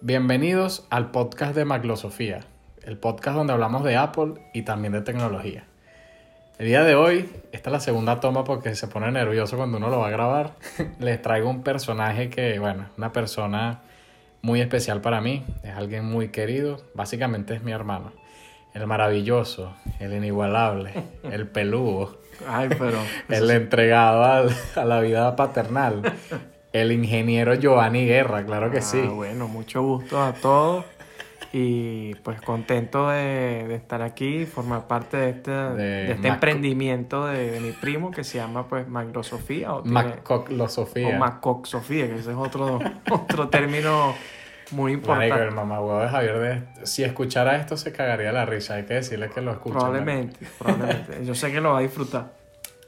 Bienvenidos al podcast de Maglosofía, el podcast donde hablamos de Apple y también de tecnología. El día de hoy, esta es la segunda toma porque se pone nervioso cuando uno lo va a grabar. Les traigo un personaje que, bueno, una persona muy especial para mí, es alguien muy querido, básicamente es mi hermano. El maravilloso, el inigualable, el peludo, Ay, pero. el entregado al- a la vida paternal, el ingeniero Giovanni Guerra, claro que Ah, sí. Bueno, mucho gusto a todos. Y pues contento de, de estar aquí y formar parte de este, de este Mac- emprendimiento de, mi primo que se llama pues Magrosofía o, o. Macoxofía, que ese es otro, otro término muy Marico, el importante. de Javier, de- si escuchara esto se cagaría la risa, hay que decirle que lo escuche. Probablemente, probablemente. Yo sé que lo va a disfrutar.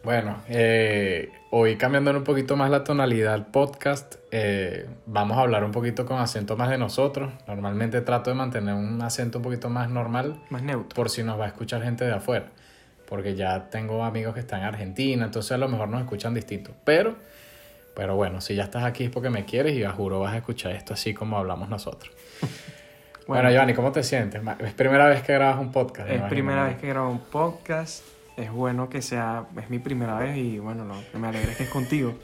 Bueno, eh, hoy cambiando un poquito más la tonalidad del podcast, eh, vamos a hablar un poquito con acento más de nosotros. Normalmente trato de mantener un acento un poquito más normal Más neutro. por si nos va a escuchar gente de afuera. Porque ya tengo amigos que están en Argentina, entonces a lo mejor nos escuchan distinto. Pero, pero bueno, si ya estás aquí es porque me quieres y a juro vas a escuchar esto así como hablamos nosotros. Bueno, Bueno. Giovanni, ¿cómo te sientes? Es primera vez que grabas un podcast. Es primera vez que grabo un podcast. Es bueno que sea, es mi primera vez y bueno, lo que me alegra es que es contigo.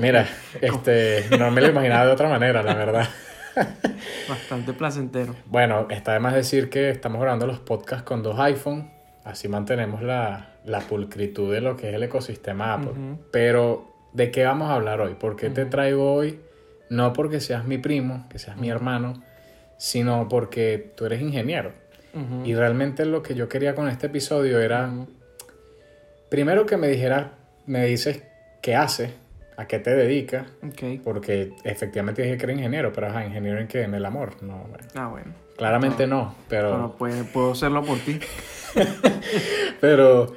Mira, este, no me lo imaginaba de otra manera, la verdad. Bastante placentero. Bueno, está de más decir que estamos grabando los podcasts con dos iPhone, así mantenemos la, la pulcritud de lo que es el ecosistema Apple. Pero, ¿de qué vamos a hablar hoy? ¿Por qué te traigo hoy? No porque seas mi primo, que seas mi hermano, sino porque tú eres ingeniero. Y realmente lo que yo quería con este episodio era. Primero que me dijeras, me dices qué haces, a qué te dedicas, Ok. porque efectivamente dije que era ingeniero, pero ajá, ingeniero en qué, en el amor, no, bueno. Ah, bueno. Claramente no, Pero pero, pues, puedo hacerlo por ti. pero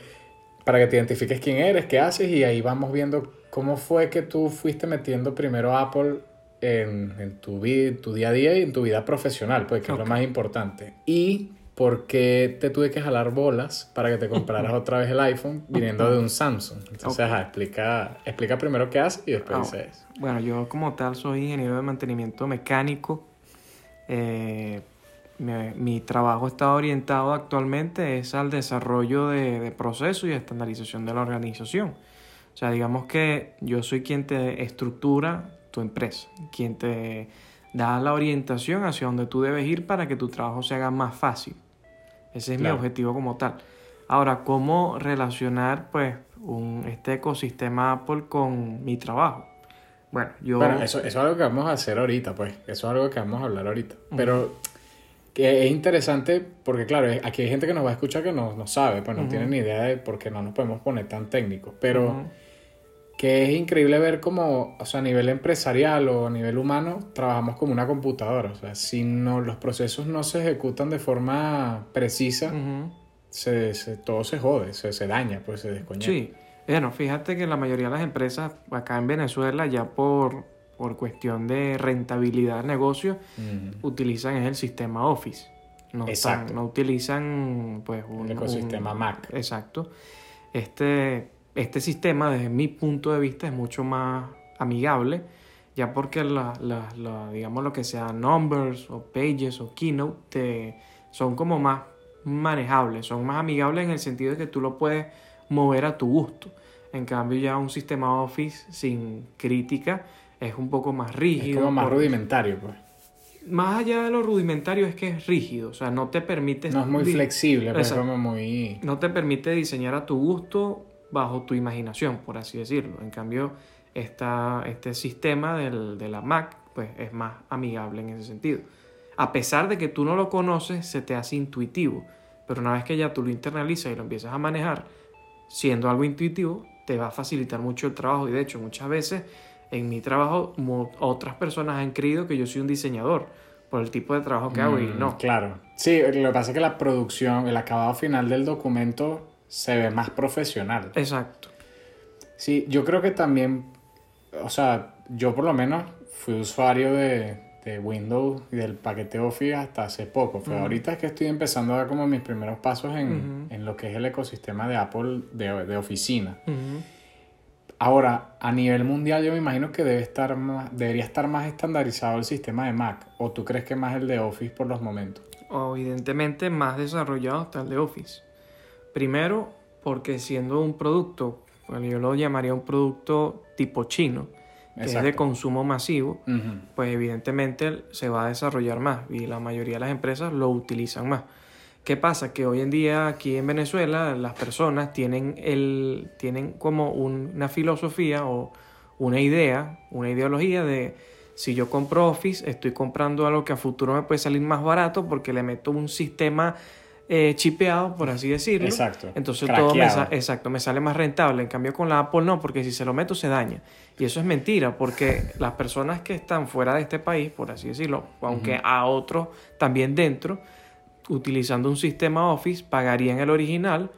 para que te identifiques quién eres, qué haces y ahí vamos viendo cómo fue que tú fuiste metiendo primero Apple en, en tu, vida, tu día a día y en tu vida profesional, pues que es lo más importante. Y por qué te tuve que jalar bolas para que te compraras otra vez el iPhone viniendo de un Samsung. Entonces, Ok. ajá, explica, explica primero qué haces y después Ah, dices eso. Bueno, yo como tal soy ingeniero de mantenimiento mecánico. Eh, mi, mi trabajo está orientado actualmente es al desarrollo de, de procesos y estandarización de la organización. O sea, digamos que yo soy quien te estructura tu empresa, quien te da la orientación hacia donde tú debes ir para que tu trabajo se haga más fácil. Ese es Claro. mi objetivo como tal. Ahora, ¿cómo relacionar pues un, este ecosistema Apple con mi trabajo? Bueno, yo... Bueno, eso, eso es algo que vamos a hacer ahorita, pues. Eso es algo que vamos a hablar ahorita. Pero que es interesante porque, claro, aquí hay gente que nos va a escuchar que no, no sabe, pues no tiene ni idea de por qué no nos podemos poner tan técnicos. Pero. Que es increíble ver cómo, o sea, a nivel empresarial o a nivel humano, trabajamos como una computadora. O sea, si no, los procesos no se ejecutan de forma precisa, se, se- todo se jode, se, se daña, pues se descoñeta. Sí, bueno, fíjate que la mayoría de las empresas acá en Venezuela ya por, por cuestión de rentabilidad de negocio Ujú. utilizan es el sistema Office. No, Exacto. están- no utilizan pues un El ecosistema un- Mac. Exacto. Este, este sistema desde mi punto de vista es mucho más amigable ya porque la, la- la- digamos lo que sea numbers o pages o keynote te- son como más manejables, son más amigables en el sentido de que tú lo puedes mover a tu gusto. En cambio ya un sistema Office sin crítica es un poco más Es rígido. como más rudimentario, pues. más allá de lo rudimentario es que es rígido, o sea, no te permite... No es muy flexible, pues es como muy... no te permite diseñar a tu gusto bajo tu imaginación, por así decirlo. En cambio, esta, este sistema del, de la Mac pues, es más amigable en ese sentido. A pesar de que tú no lo conoces, se te hace intuitivo. Pero una vez que ya tú lo internalizas y lo empiezas a manejar, siendo algo intuitivo, te va a facilitar mucho el trabajo. Y de hecho, muchas veces en mi trabajo, otras personas han creído que yo soy un diseñador por el tipo de trabajo que hago y Mm, no. Claro. Sí, lo que pasa es que la producción, el acabado final del documento se ve más profesional. Exacto. Sí, yo creo que también, o sea, yo por lo menos fui usuario de, de Windows y del paquete Office hasta hace poco. Fue ahorita es que estoy empezando a dar como mis primeros pasos en, en lo que es el ecosistema de Apple de, de oficina. Ahora, a nivel mundial yo me imagino que debe estar más, debería estar más estandarizado el sistema de Mac. ¿O tú crees que más el de Office por los momentos? Evidentemente más desarrollado está el de Office. Primero, porque siendo un producto, bueno, yo lo llamaría un producto tipo chino, que es de consumo masivo, pues evidentemente se va a desarrollar más y la mayoría de las empresas lo utilizan más. ¿Qué pasa? Que hoy en día aquí en Venezuela las personas tienen, el, tienen como un- una filosofía o una idea, una ideología de si yo compro Office, estoy comprando algo que a futuro me puede salir más barato porque le meto un sistema eh, chipeado, por así decirlo. Exacto. Entonces todo me, sa- exacto, me sale más rentable. En cambio con la Apple no, porque si se lo meto se daña. Y eso es mentira, porque las personas que están fuera de este país, por así decirlo, aunque a otros también dentro, utilizando un sistema Office, pagarían el original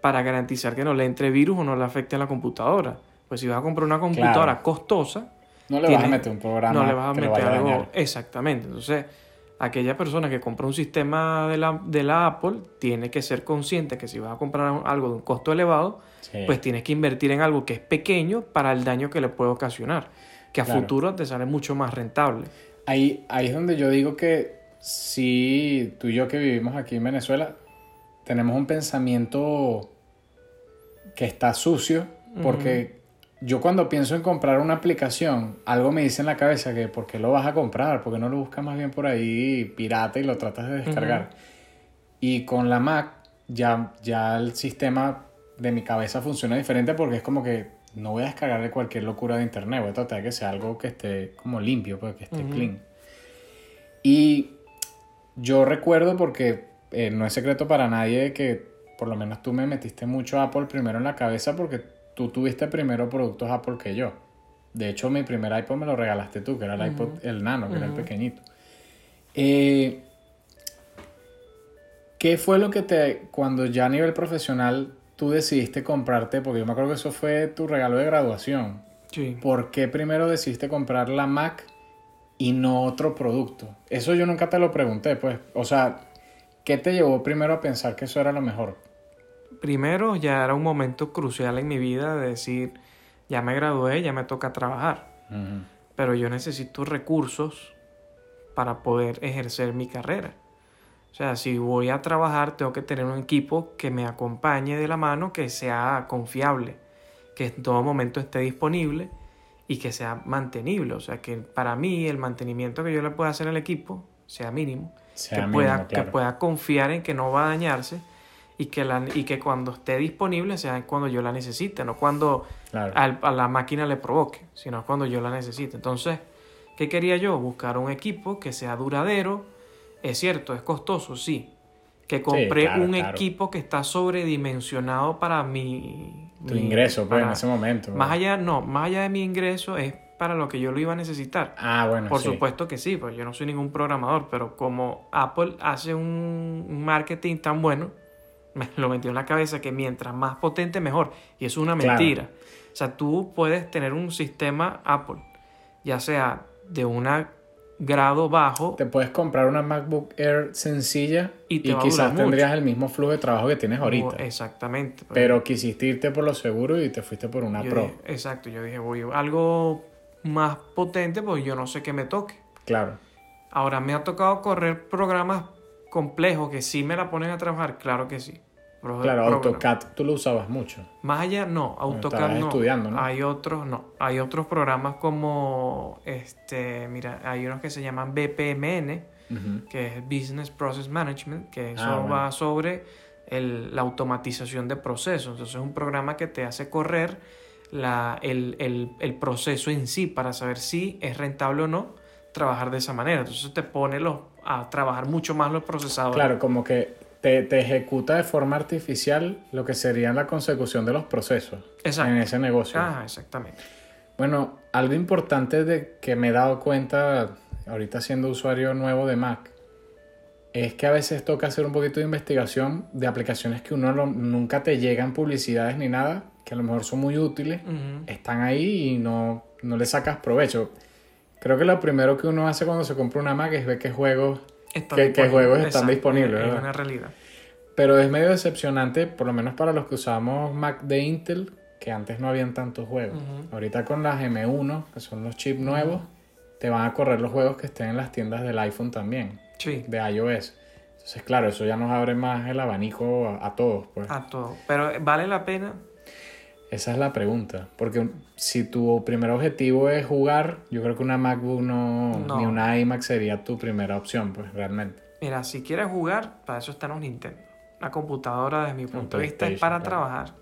para garantizar que no le entre virus o no le afecte a la computadora. Pues si vas a comprar una computadora Claro. costosa, No le vas a meter un programa no le vas a meter algo. dañar. Exactamente. Entonces, aquella persona que compra un sistema de la, de la Apple tiene que ser consciente que si vas a comprar algo de un costo elevado, Sí. pues tienes que invertir en algo que es pequeño para el daño que le puede ocasionar. Que a Claro. futuro te sale mucho más rentable. Ahí, ahí es donde yo digo que si tú y yo que vivimos aquí en Venezuela tenemos un pensamiento que está sucio porque yo cuando pienso en comprar una aplicación algo me dice en la cabeza que ¿por qué lo vas a comprar? ¿Por qué no lo buscas más bien por ahí pirata y lo tratas de descargar? Y con la Mac ya, ya el sistema de mi cabeza funciona diferente porque es como que no voy a descargar de cualquier locura de internet, voy a tratar de que sea algo que esté como limpio, pues, que esté clean. Y yo recuerdo porque eh, no es secreto para nadie que por lo menos tú me metiste mucho Apple primero en la cabeza porque tú tuviste primero productos Apple que yo. De hecho, mi primer iPod me lo regalaste tú, que era el iPod, el nano, que era el pequeñito. Eh, ¿Qué fue lo que te, cuando ya a nivel profesional tú decidiste comprarte? Porque yo me acuerdo que eso fue tu regalo de graduación. Sí. ¿Por qué primero decidiste comprar la Mac y no otro producto? Eso yo nunca te lo pregunté, pues. O sea, ¿qué te llevó primero a pensar que eso era lo mejor? Primero, ya era un momento crucial en mi vida de decir, ya me gradué, ya me toca trabajar. pero yo necesito recursos para poder ejercer mi carrera. O sea, si voy a trabajar, tengo que tener un equipo que me acompañe de la mano, que sea confiable, que en todo momento esté disponible y que sea mantenible. O sea, que para mí el mantenimiento que yo le pueda hacer al equipo sea mínimo, Sea que, mínimo, pueda, claro. que pueda confiar en que no va a dañarse y que, la, y que cuando esté disponible sea cuando yo la necesite, no cuando Claro. al- a la máquina le provoque, sino cuando yo la necesite. Entonces, ¿qué quería yo? Buscar un equipo que sea duradero. Es cierto, es costoso, sí. Que compré claro, un claro. equipo que está sobredimensionado para mi... Tu mi- ingreso, pues, en ese momento. Más allá, no, más allá de mi ingreso es para lo que yo lo iba a necesitar. Ah, bueno, Por sí. supuesto que sí, pues yo no soy ningún programador, pero como Apple hace un marketing tan bueno, me lo metió en la cabeza que mientras más potente mejor. Y eso es una Claro. mentira. O sea, tú puedes tener un sistema Apple, ya sea de un grado bajo, Te puedes comprar una MacBook Air sencilla Y y, te a quizás tendrías el mismo flujo de trabajo que tienes ahorita. Exactamente. Pero quisiste irte por lo seguro y te fuiste por una Pro. dije- exacto, yo dije, voy algo más potente porque yo no sé qué me toque. Claro. Ahora, ¿me ha tocado correr programas complejos que sí me la ponen a trabajar? Claro que sí. Pro- Claro, AutoCAD tú lo usabas mucho. Más allá, no, AutoCAD no. estudiando, ¿no? Hay otros, no. Hay otros programas como, este, mira, hay unos que se llaman BPMN, que es Business Process Management, que eso Ah, bueno. va sobre el- la automatización de procesos. Entonces es un programa que te hace correr la, el, el- el proceso en sí para saber si es rentable o no trabajar de esa manera. Entonces te pone los, a trabajar mucho más los procesadores. Claro, como que te, te ejecuta de forma artificial lo que sería la consecución de los procesos Exacto. en ese negocio. Ah, exactamente. Bueno, algo importante de que me he dado cuenta ahorita siendo usuario nuevo de Mac es que a veces toca hacer un poquito de investigación de aplicaciones que uno no- nunca te llegan publicidades ni nada, que a lo mejor son muy útiles, están ahí y no, no le sacas provecho. Creo que lo primero que uno hace cuando se compra una Mac es ver qué juegos Están ¿Qué- qué disponibles. juegos están Exacto, disponibles, Es una realidad. Pero es medio decepcionante, por lo menos para los que usamos Mac de Intel, que que antes no habían tantos juegos. Ahorita con las M1, que son los chips nuevos, te van a correr los juegos que estén en las tiendas del iPhone también, Sí, de iOS. Entonces, claro, eso ya nos abre más el abanico a, a todos, pues. a todo. Pero vale la pena. Esa es la pregunta. Porque si tu primer objetivo es jugar, yo creo que una MacBook no, No. ni una iMac sería tu primera opción, pues realmente. Mira, si quieres jugar, para eso están los Nintendo. La computadora, desde mi punto de vista, es para claro. trabajar.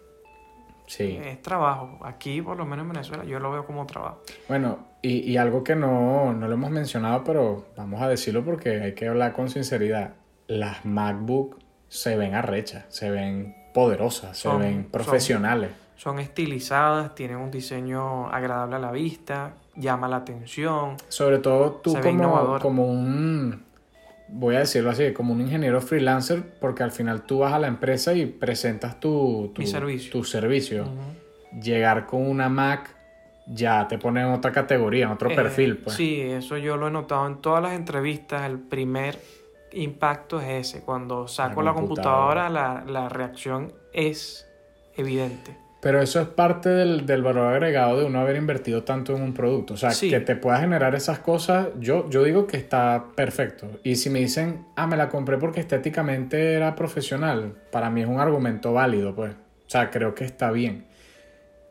Sí. Es trabajo. Aquí, por lo menos en Venezuela, yo lo veo como trabajo. Bueno, y, y algo que no, no lo hemos mencionado, pero vamos a decirlo porque hay que hablar con sinceridad. Las MacBook se ven arrechas, se ven poderosas, se Son- ven profesionales. Son estilizadas, tienen un diseño agradable a la vista, llama la atención. Sobre todo tú como, como un, voy a decirlo así, como un ingeniero freelancer, porque al final tú vas a la empresa y presentas tu, tu, Mi servicio. tu servicio. Llegar con una Mac ya te pone en otra categoría, en otro Eh, perfil. Pues. Sí, eso yo lo he notado en todas las entrevistas. El primer impacto es ese. Cuando saco la, computadora. computadora, la, la reacción es evidente. Pero eso es parte del, del valor agregado de uno haber invertido tanto en un producto. O sea, Sí. que te pueda generar esas cosas, yo, yo digo que está perfecto. Y si me dicen, ah, me la compré porque estéticamente era profesional, para mí es un argumento válido, pues. O sea, creo que está bien.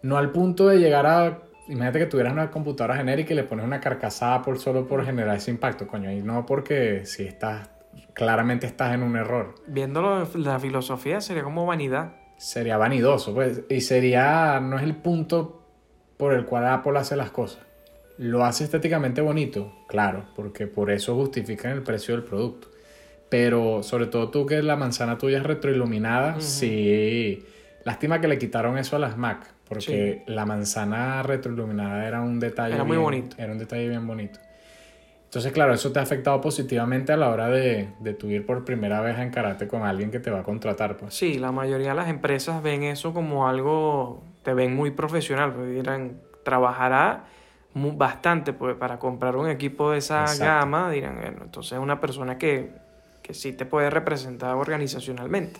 No al punto de llegar a... Imagínate que tuvieras una computadora genérica y le pones una carcasa Apple solo por generar ese impacto, coño. Y no porque si estás... Claramente estás en un error. Viéndolo, la filosofía sería como vanidad. Sería vanidoso, pues, y sería, no es el punto por el cual Apple hace las cosas. ¿Lo hace estéticamente bonito? Claro, porque por eso justifican el precio del producto. Pero sobre todo tú que la manzana tuya es retroiluminada, sí. Lástima que le quitaron eso a las Mac, porque la manzana retroiluminada era un detalle Era muy bien- bonito. Era un detalle bien bonito. Entonces, claro, eso te ha afectado positivamente a la hora de, de tu ir por primera vez a encararte con alguien que te va a contratar, pues. Sí, la mayoría de las empresas ven eso como algo, te ven muy profesional, porque dirán, trabajará bastante pues, para comprar un equipo de esa Exacto. gama, dirán, bueno, entonces es una persona que, que sí te puede representar organizacionalmente.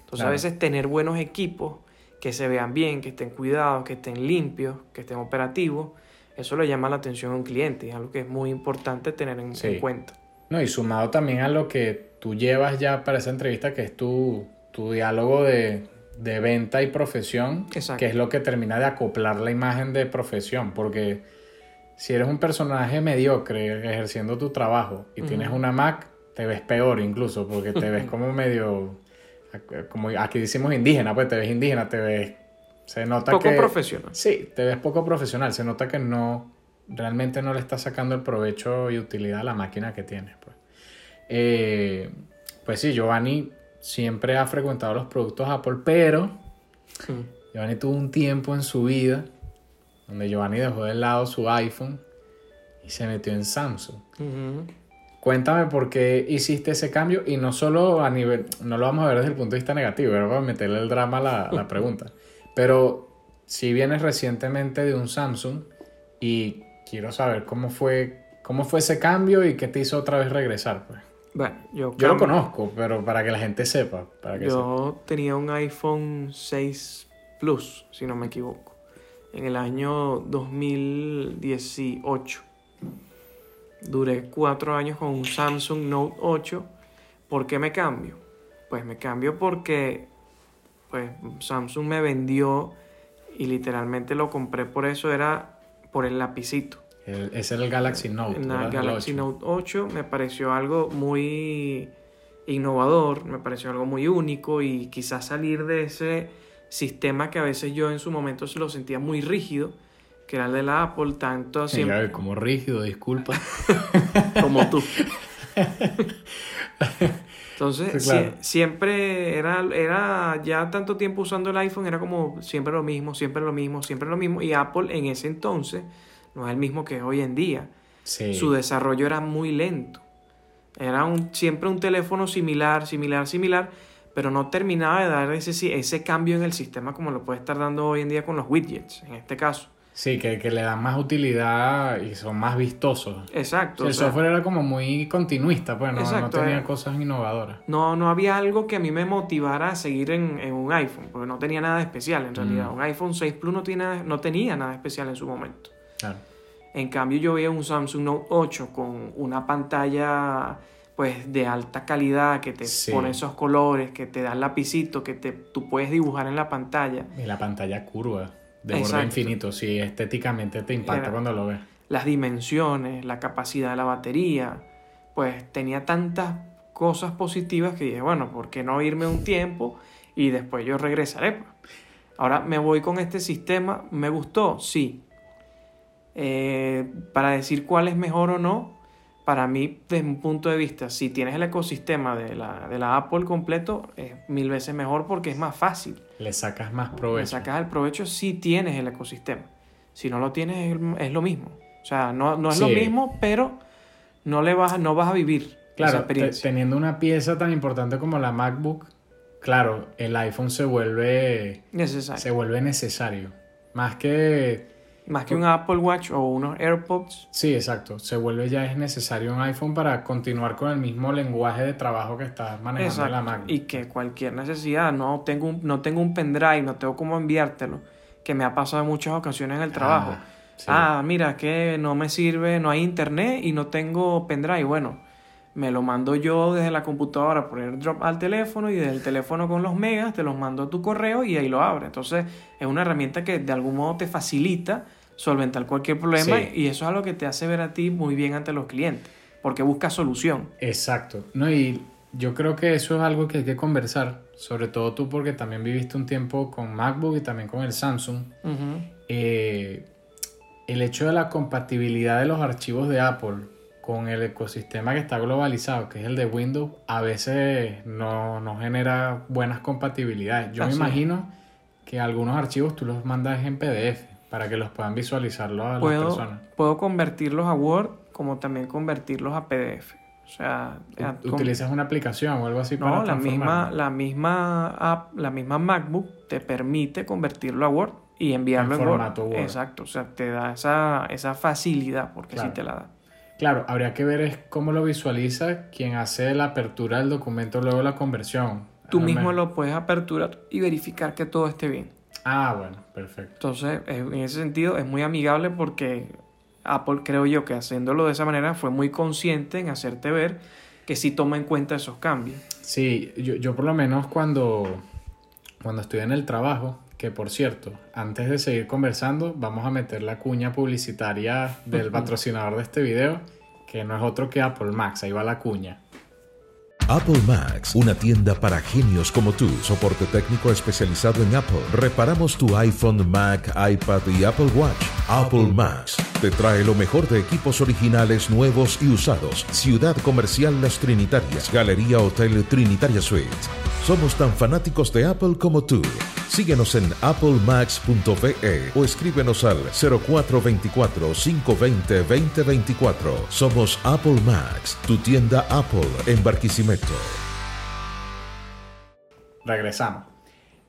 Entonces a veces tener buenos equipos que se vean bien, que estén cuidados, que estén limpios, que estén operativos, eso le llama la atención a un cliente, y es algo que es muy importante tener en, Sí. en cuenta. No, y sumado también a lo que tú llevas ya para esa entrevista, que es tu, tu diálogo de, de venta y profesión, Exacto. que es lo que termina de acoplar la imagen de profesión, porque si eres un personaje mediocre ejerciendo tu trabajo y tienes una Mac, te ves peor incluso, porque te ves como medio, como aquí decimos indígena, pues te ves indígena, te ves, se nota Poco que... profesional. Sí, te ves poco profesional. Se nota que no, realmente no le estás sacando el provecho y utilidad a la máquina que tienes. Pues, Eh, pues sí, Giovanni siempre ha frecuentado los productos Apple, pero Mm. Giovanni tuvo un tiempo en su vida donde Giovanni dejó de lado su iPhone y se metió en Samsung. Cuéntame por qué hiciste ese cambio y no solo a nivel, no lo vamos a ver desde el punto de vista negativo, era para meterle el drama a la, a la pregunta, pero si vienes recientemente de un Samsung y quiero saber cómo fue, cómo fue ese cambio y qué te hizo otra vez regresar. Pues. Bueno, yo, Yo lo conozco, pero para que la gente sepa. Para que sepa. Yo tenía un iPhone 6 Plus, si no me equivoco, en el año 2018. Duré cuatro años con un Samsung Note 8. ¿Por qué me cambio? Pues me cambio porque pues, Samsung me vendió y literalmente lo compré por eso, era por el lapicito. El- ese era el Galaxy Note. ¿verdad? El Galaxy 8. Note 8 me pareció algo muy innovador, me pareció algo muy único y quizás salir de ese sistema que a veces yo en su momento se lo sentía muy rígido, que era el de la Apple, tanto Sí, siempre como rígido, disculpa. como tú. Entonces, Sí, claro. sie- siempre era, era ya tanto tiempo usando el iPhone, era como siempre lo mismo, siempre lo mismo, siempre lo mismo. Y Apple en ese entonces no es el mismo que es hoy en día. Sí. Su desarrollo era muy lento. Era un, siempre un teléfono similar, similar, similar, pero no terminaba de dar ese, ese cambio en el sistema como lo puede estar dando hoy en día con los widgets, en este caso. Sí, que, que le dan más utilidad y son más vistosos. Exacto. el o sea, software era como muy continuista, pues no, no Exacto, tenía eh. cosas innovadoras. No, no había algo que a mí me motivara a seguir en, en un iPhone, porque no tenía nada especial en realidad. Mm. Un iPhone 6 Plus no, tiene, no tenía nada especial en su momento. Claro. En cambio, yo veía un Samsung Note 8 con una pantalla pues de alta calidad que te Sí. pone esos colores, que te da el lapicito, que te, tú puedes dibujar en la pantalla. Y la pantalla curva, de borde Exacto. infinito, sí, estéticamente te impacta Era- cuando lo ves. las dimensiones, la capacidad de la batería, pues tenía tantas cosas positivas que dije, bueno, ¿por qué no irme un tiempo y después yo regresaré? pues? Ahora me voy con este sistema, ¿me gustó? Sí. Eh, para decir cuál es mejor o no, para mí, desde un punto de vista, si tienes el ecosistema de la, de la Apple completo, es mil veces mejor porque es más fácil. Le sacas más Le provecho. sacas el provecho si tienes el ecosistema. Si no lo tienes, es, lo mismo. O sea, no, no es lo mismo, pero no, le vas, a- no vas a vivir esa Claro, te- experiencia. teniendo una pieza tan importante como la MacBook, claro, el iPhone se vuelve, Necesario. se vuelve necesario. Más que, Más que un Apple Watch o unos AirPods. sí, exacto, se vuelve ya es necesario un iPhone para continuar con el mismo lenguaje de trabajo que estás manejando en la. MacBook. Y que cualquier necesidad, no tengo, un, no tengo un pendrive, no tengo cómo enviártelo, que me ha pasado en muchas ocasiones en el trabajo. Ah, sí. Ah, mira, que no me sirve, no hay internet y no tengo pendrive. Bueno, me lo mando yo desde la computadora por AirDrop al teléfono y desde el teléfono con los megas te los mando a tu correo y ahí lo abre. Entonces, es una herramienta que de algún modo te facilita solventar cualquier problema Sí. y eso es algo que te hace ver a ti muy bien ante los clientes, porque busca solución. Exacto. No, y yo creo que eso es algo que hay que conversar, sobre todo tú porque también viviste un tiempo con MacBook y también con el Samsung. Eh, el hecho de la compatibilidad de los archivos de Apple con el ecosistema que está globalizado, que es el de Windows, a veces no, no genera buenas compatibilidades. Yo me imagino que algunos archivos tú los mandas en PDF para que los puedan visualizar las Puedo, personas. puedo convertirlos a Word como también convertirlos a PDF. O sea, a- con- ¿Utilizas una aplicación o algo así para No, la misma, la misma app, la misma MacBook te permite convertirlo a Word y enviarlo En en, formato Word. Word. Exacto, o sea, te da esa, esa facilidad porque Claro. sí te la da. Claro, habría que ver es cómo lo visualiza quien hace la apertura del documento luego de la conversión. Tú mismo lo puedes aperturar y verificar que todo esté bien. Ah, bueno, perfecto. Entonces, en ese sentido es muy amigable porque Apple creo yo que haciéndolo de esa manera fue muy consciente en hacerte ver que sí toma en cuenta esos cambios. Sí, yo, yo por lo menos cuando, cuando estoy en el trabajo, que por cierto, antes de seguir conversando, vamos a meter la cuña publicitaria del patrocinador de este video, que no es otro que Apple Max, ahí va la cuña. Apple Max, una tienda para genios como tú. Soporte técnico especializado en Apple. Reparamos tu iPhone, Mac, iPad y Apple Watch. Apple Max te trae lo mejor de equipos originales, nuevos y usados. Ciudad Comercial Las Trinitarias. Galería Hotel Trinitaria Suites. Somos tan fanáticos de Apple como tú. Síguenos en applemax.be o escríbenos al 0424-520-2024. Somos Apple Max, tu tienda Apple en Barquisimeto. Regresamos.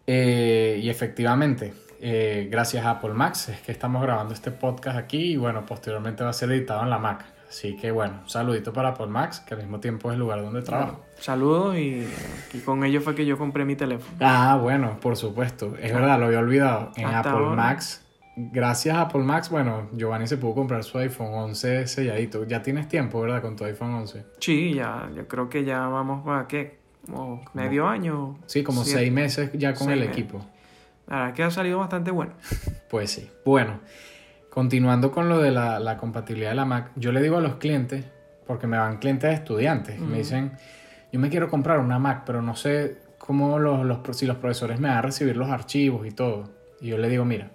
Eh, y efectivamente, eh, gracias a Apple Max es que estamos grabando este podcast aquí y bueno, posteriormente va a ser editado en la Mac. Así que bueno, un saludito para Apple Max, que al mismo tiempo es el lugar donde trabajo. Saludos y, y con ello fue que yo compré mi teléfono. Ah, bueno, por supuesto. Es verdad, lo había olvidado. En Hasta Apple ahora. Max, gracias a Apple Max, bueno, Giovanni se pudo comprar su iPhone 11 selladito. Ya tienes tiempo, ¿verdad? Con tu iPhone 11. Sí, ya, yo creo que ya vamos para qué, como medio año. Sí, como Siete. seis meses ya con el meses. equipo. La verdad que ha salido bastante bueno. Pues sí. Bueno, continuando con lo de la, la compatibilidad de la Mac, yo le digo a los clientes, porque me van clientes de estudiantes, me dicen, yo me quiero comprar una Mac, pero no sé cómo los, los- si los profesores me van a recibir los archivos y todo. Y yo le digo, mira,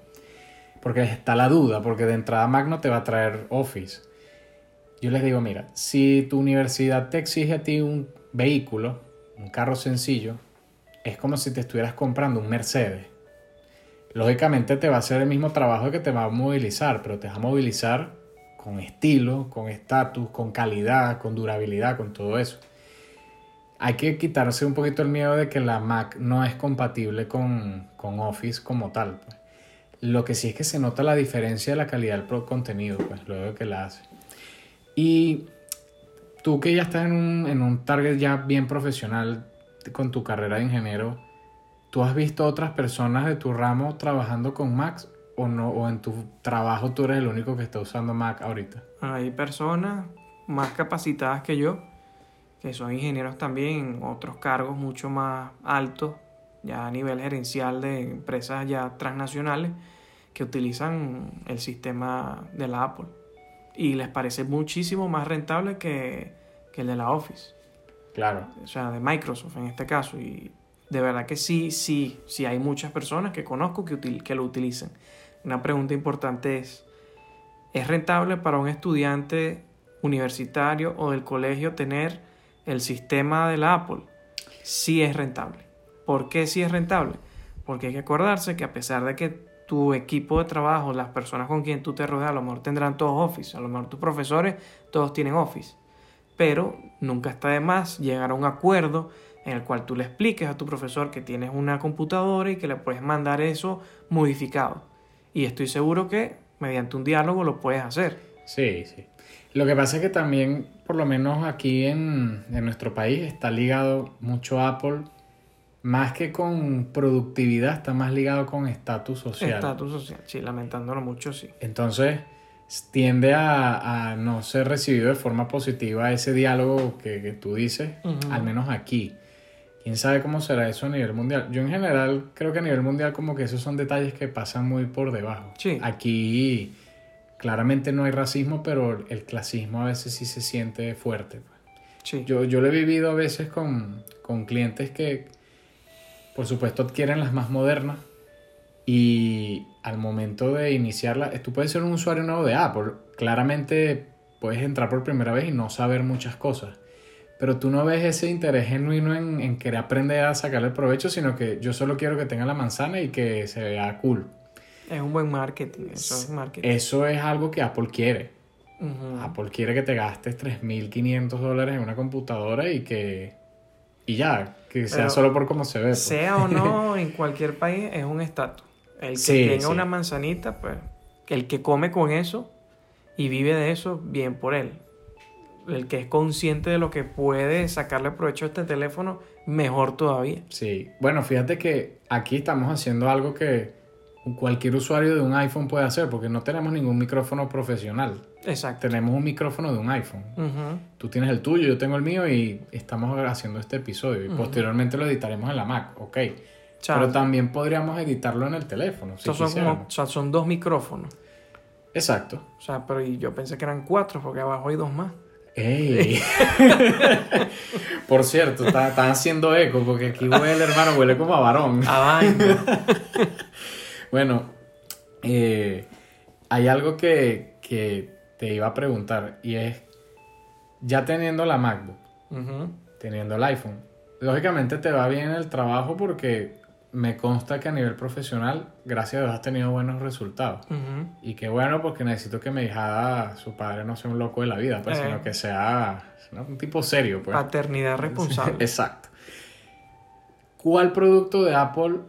porque está la duda, porque de entrada Mac no te va a traer Office. Yo les digo, mira, si tu universidad te exige a ti un vehículo, un carro sencillo, es como si te estuvieras comprando un Mercedes. Lógicamente te va a hacer el mismo trabajo que te va a movilizar, pero te va a movilizar con estilo, con estatus, con calidad, con durabilidad, con todo eso. Hay que quitarse un poquito el miedo de que la Mac no es compatible con, con Office como tal. pues. Lo que sí es que se nota la diferencia de la calidad del contenido, pues, luego que la hace. Y tú que ya estás en un, en un target ya bien profesional con tu carrera de ingeniero, ¿tú has visto otras personas de tu ramo trabajando con Macs o no? ¿O en tu trabajo tú eres el único que está usando Mac ahorita? Hay personas más capacitadas que yo, que son ingenieros también otros cargos mucho más altos, ya a nivel gerencial de empresas ya transnacionales, que utilizan el sistema de la Apple. Y les parece muchísimo más rentable que, que el de la Office, Claro. o sea, de Microsoft en este caso. Y de verdad que sí, sí, sí hay muchas personas que conozco que, util- que lo utilizan. Una pregunta importante es, ¿es rentable para un estudiante universitario o del colegio tener el sistema de la Apple? Sí es rentable. ¿Por qué sí es rentable? Porque hay que acordarse que a pesar de que tu equipo de trabajo, las personas con quien tú te rodeas, a lo mejor tendrán todos Office, a lo mejor tus profesores, todos tienen Office. Pero nunca está de más llegar a un acuerdo en el cual tú le expliques a tu profesor que tienes una computadora y que le puedes mandar eso modificado. Y estoy seguro que mediante un diálogo lo puedes hacer. Sí, sí. Lo que pasa es que también, por lo menos aquí en, en nuestro país, está ligado mucho Apple, más que con productividad, está más ligado con estatus social. Estatus social, sí, lamentándolo mucho, sí. Entonces, tiende a, a no ser recibido de forma positiva ese diálogo que, que tú dices, al menos aquí. ¿Quién sabe cómo será eso a nivel mundial? Yo en general creo que a nivel mundial como que esos son detalles que pasan muy por debajo. Sí. Aquí claramente no hay racismo, pero el clasismo a veces sí se siente fuerte. pues. Sí. Yo, yo lo he vivido a veces con, con clientes que, por supuesto, adquieren las más modernas y al momento de iniciarla, tú puedes ser un usuario nuevo de Apple. Claramente puedes entrar por primera vez y no saber muchas cosas. Pero tú no ves ese interés genuino en, en querer aprender a sacarle el provecho, sino que yo solo quiero que tenga la manzana y que se vea cool. Es un buen marketing, eso es marketing. Eso es algo que Apple quiere. Apple quiere que te gastes 3.500 dólares en una computadora y que... Y ya, que sea Pero solo por cómo se ve. pues. Sea o no, en cualquier país es un estatus. El que Sí, tenga sí. una manzanita, pues, el que come con eso y vive de eso, bien por él. El que es consciente de lo que puede sacarle provecho a este teléfono, mejor todavía. Sí, bueno, fíjate que aquí estamos haciendo algo que cualquier usuario de un iPhone puede hacer, porque no tenemos ningún micrófono profesional. Exacto. Tenemos un micrófono de un iPhone. Tú tienes el tuyo, yo tengo el mío y estamos haciendo este episodio. Y posteriormente lo editaremos en la Mac, ok. Pero también podríamos editarlo en el teléfono. Si son, como- o sea, son dos micrófonos. Exacto. O sea, pero yo pensé que eran cuatro, porque abajo hay dos más. ¡Ey! Por cierto, está- están haciendo eco porque aquí huele, hermano, huele como a varón. Vaina. Bueno, eh, hay algo que, que te iba a preguntar y es, ya teniendo la MacBook, teniendo el iPhone, lógicamente te va bien el trabajo porque me consta que a nivel profesional, gracias a Dios, has tenido buenos resultados. Y qué bueno porque necesito que mi hijada, su padre no sea un loco de la vida, pues, Eh. sino que sea ¿no? un tipo serio, pues. Paternidad responsable. Exacto. ¿Cuál producto de Apple?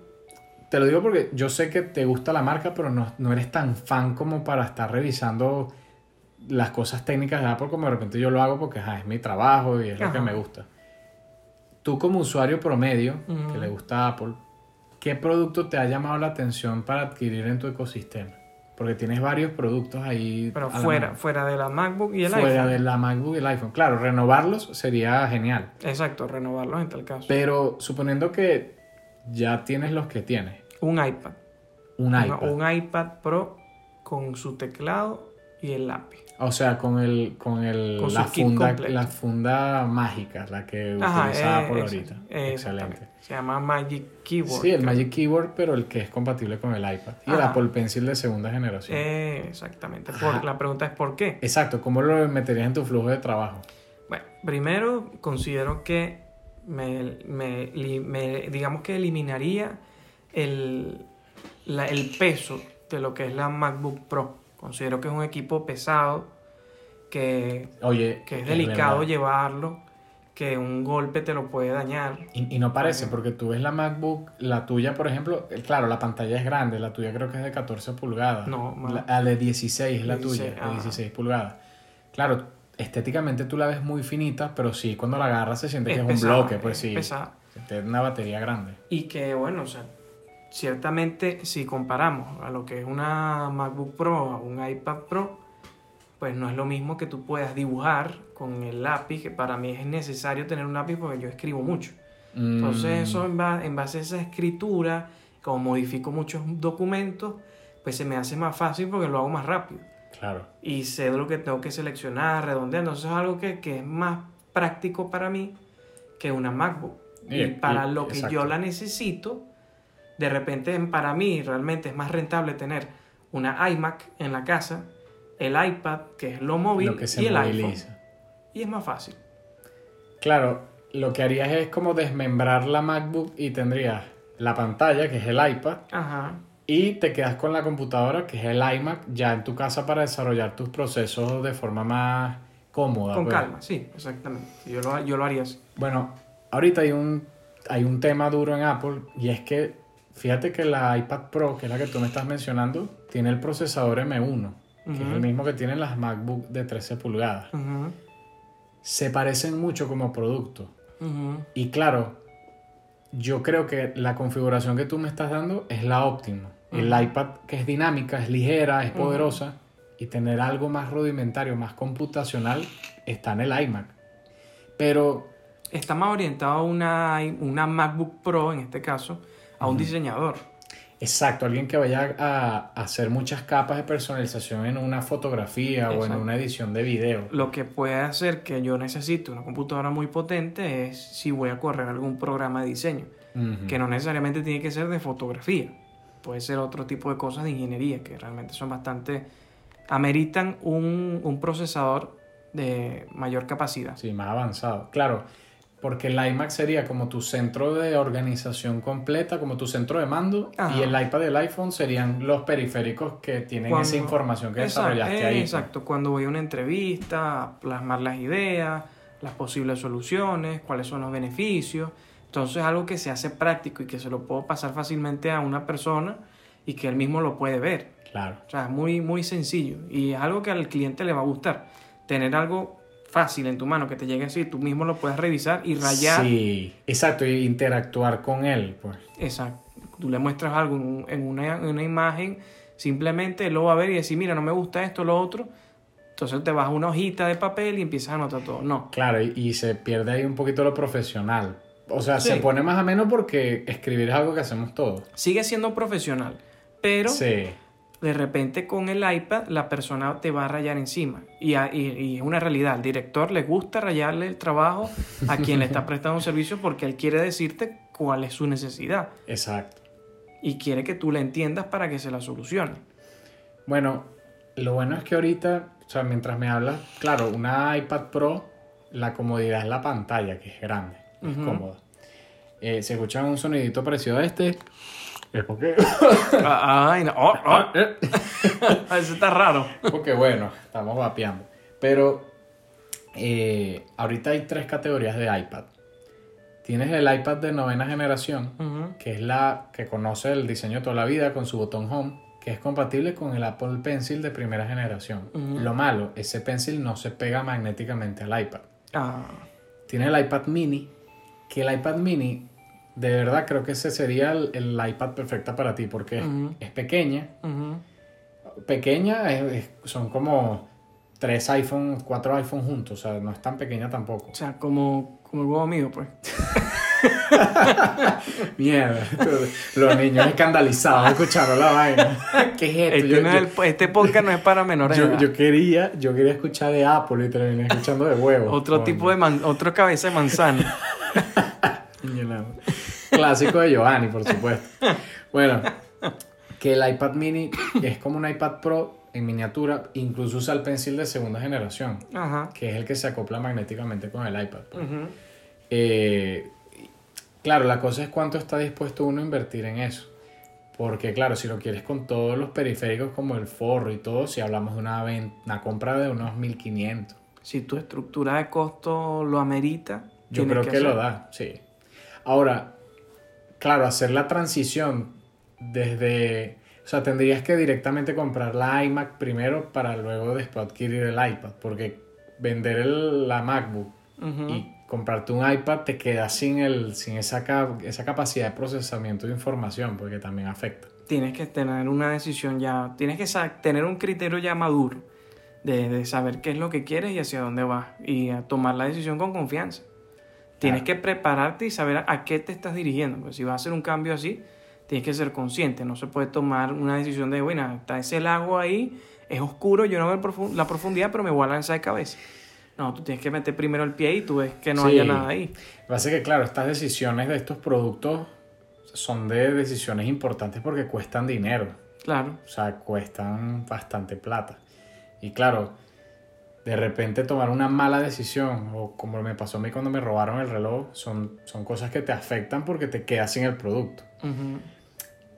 Te lo digo porque yo sé que te gusta la marca, pero no, no eres tan fan como para estar revisando las cosas técnicas de Apple como de repente yo lo hago porque ajá, es mi trabajo y es lo que me gusta. Tú como usuario promedio que le gusta Apple, ¿qué producto te ha llamado la atención para adquirir en tu ecosistema? Porque tienes varios productos ahí. Pero fuera, fuera de la MacBook y el fuera iPhone. de la MacBook y el iPhone. Claro, renovarlos sería genial. Exacto, renovarlos en tal caso. Pero suponiendo que ya tienes los que tienes, un iPad. un Una- iPad. Un iPad Pro con su teclado y el lápiz. O sea, con el, con el Con la funda, la funda mágica, la que Ajá, utiliza eh, ex- ahorita. eh, Excelente. Se llama Magic Keyboard. Sí, el creo. Magic Keyboard, pero el que es compatible con el iPad. Y el Ajá. Apple Pencil de segunda generación. Eh, exactamente. Por- la pregunta es ¿por qué? Exacto, ¿cómo lo meterías en tu flujo de trabajo? Bueno, primero considero que me, me- me- digamos que eliminaría el, la- el peso de lo que es la MacBook Pro. Considero que es un equipo pesado, que, Oye, que es delicado verdad. llevarlo, que un golpe te lo puede dañar. Y, y no parece, porque tú ves la MacBook, la tuya, por ejemplo, eh, claro, la pantalla es grande, la tuya creo que es de 14 pulgadas. No. La, la de 16 es la 16, tuya, ah. de 16 pulgadas. Claro, estéticamente tú la ves muy finita, pero sí, cuando la agarras se siente que es pesada, un bloque, pues es sí. pesada. Tiene una batería grande. Y que, bueno, o sea, ciertamente si comparamos a lo que es una MacBook Pro o un iPad Pro, pues no es lo mismo que tú puedas dibujar con el lápiz, que para mí es necesario tener un lápiz porque yo escribo mucho. Entonces Mm, eso en, ba- en base a esa escritura, como modifico muchos documentos, pues se me hace más fácil porque lo hago más rápido. Claro. Y sé lo que tengo que seleccionar, redondear. Entonces es algo que, que es más práctico para mí que una MacBook. Y- Y, para y- lo que exacto. yo la necesito, de repente para mí realmente es más rentable tener una iMac en la casa, el iPad, que es lo móvil, Lo que se y el iPhone. Y es más fácil. Claro, lo que harías es como desmembrar la MacBook y tendrías la pantalla, que es el iPad, Ajá. y te quedas con la computadora, que es el iMac, ya en tu casa para desarrollar tus procesos de forma más cómoda. Con pues. calma, sí, exactamente. Yo lo, yo lo haría así. Bueno, ahorita hay un, hay un tema duro en Apple y es que fíjate que la iPad Pro, que es la que tú me estás mencionando, tiene el procesador M1, que es el mismo que tienen las MacBook de 13 pulgadas. Se parecen mucho como producto. Y claro, yo creo que la configuración que tú me estás dando es la óptima. El iPad que es dinámica, es ligera, es poderosa y tener algo más rudimentario, más computacional, está en el iMac. Pero Está más orientado a una, una MacBook Pro, en este caso, a un diseñador. Exacto, alguien que vaya a hacer muchas capas de personalización en una fotografía o en una edición de video. Lo que puede hacer que yo necesite una computadora muy potente es si voy a correr algún programa de diseño, que no necesariamente tiene que ser de fotografía, puede ser otro tipo de cosas de ingeniería que realmente son bastante... ameritan un, un procesador de mayor capacidad. Sí, más avanzado. Claro, porque el iMac sería como tu centro de organización completa, como tu centro de mando, Ajá. y el iPad y el iPhone serían los periféricos que tienen Cuando- esa información que Exacto, desarrollaste ahí. pues. Exacto, cuando voy a una entrevista, plasmar las ideas, las posibles soluciones, cuáles son los beneficios. Entonces algo que se hace práctico y que se lo puedo pasar fácilmente a una persona y que él mismo lo puede ver. Claro. O sea, es muy, muy sencillo y es algo que al cliente le va a gustar. Tener algo fácil en tu mano que te llegue así, tú mismo lo puedes revisar y rayar. Sí, exacto, y interactuar con él, pues. Exacto. Tú le muestras algo en, un- en una, en una imagen, simplemente él lo va a ver y decir, mira, no me gusta esto, lo otro. Entonces te vas a una hojita de papel y empiezas a anotar todo. No. Claro, y, y se pierde ahí un poquito lo profesional. O sea, se pone más ameno porque escribir es algo que hacemos todos. Sigue siendo profesional, pero Sí, de repente con el iPad la persona te va a rayar encima. Y, a- y- y es una realidad. Al director le gusta rayarle el trabajo a quien le está prestando un servicio porque él quiere decirte cuál es su necesidad exacto. y quiere que tú la entiendas para que se la solucione. Bueno, lo bueno es que ahorita, o sea, mientras me hablas, claro, una iPad Pro, la comodidad es la pantalla, que es grande, es cómoda. Eh, si escuchan un sonidito parecido a este, es porque, Ah, Ay, no. Oh, oh. Eso está raro. porque bueno, estamos vapeando. Pero eh, ahorita hay tres categorías de iPad. Tienes el iPad de novena generación, que es la que conoce el diseño toda la vida con su botón home, que es compatible con el Apple Pencil de primera generación. Ujú. Lo malo, ese pencil no se pega magnéticamente al iPad. Ah, Tiene el iPad mini, que el iPad mini, de verdad creo que ese sería el, el iPad perfecta para ti, porque es, pequeña. Pequeña es- es- son como tres iPhones, cuatro iPhones juntos, o sea, no es tan pequeña tampoco. O sea, como, como el huevo mío, pues. Mierda, los niños escandalizados escuchando la vaina. ¿Qué es esto? Este, Yo- no es yo- el- este podcast no es para menores Yo, yo quería, yo quería escuchar de Apple y terminé escuchando de huevo. Otro tipo de man- otro cabeza de manzana. Clásico de Giovanni, por supuesto. Bueno, que el iPad mini es como un iPad Pro en miniatura, incluso usa el pencil de segunda generación, Ajá. que es el que se acopla magnéticamente con el iPad. Eh, claro, la cosa es cuánto está dispuesto uno a invertir en eso. Porque claro, si lo quieres con todos los periféricos como el forro y todo, si hablamos de una, una compra de unos 1500. Si tu estructura de costo lo amerita, Yo creo que, lo da, sí. Ahora, claro, hacer la transición desde... O sea, tendrías que directamente comprar la iMac primero para luego después adquirir el iPad, porque vender el- la MacBook y comprarte un iPad te quedas sin, el, sin esa, esa capacidad de procesamiento de información, porque también afecta. Tienes que tener una decisión ya, tienes que tener un criterio ya maduro de, de saber qué es lo que quieres y hacia dónde vas y a tomar la decisión con confianza. Tienes que prepararte y saber a, qué te estás dirigiendo. Pues si vas a hacer un cambio así, tienes que ser consciente. No se puede tomar una decisión de, bueno, está ese lago ahí, es oscuro, yo no veo la profundidad, pero me voy a lanzar de cabeza. No, tú tienes que meter primero el pie y tú ves que no Sí. haya nada ahí. Lo que pasa es que, claro, estas decisiones de estos productos son de decisiones importantes porque cuestan dinero. Claro. O sea, cuestan bastante plata. Y claro, de repente tomar una mala decisión, o como me pasó a mí cuando me robaron el reloj, son, son cosas que te afectan porque te quedas sin el producto.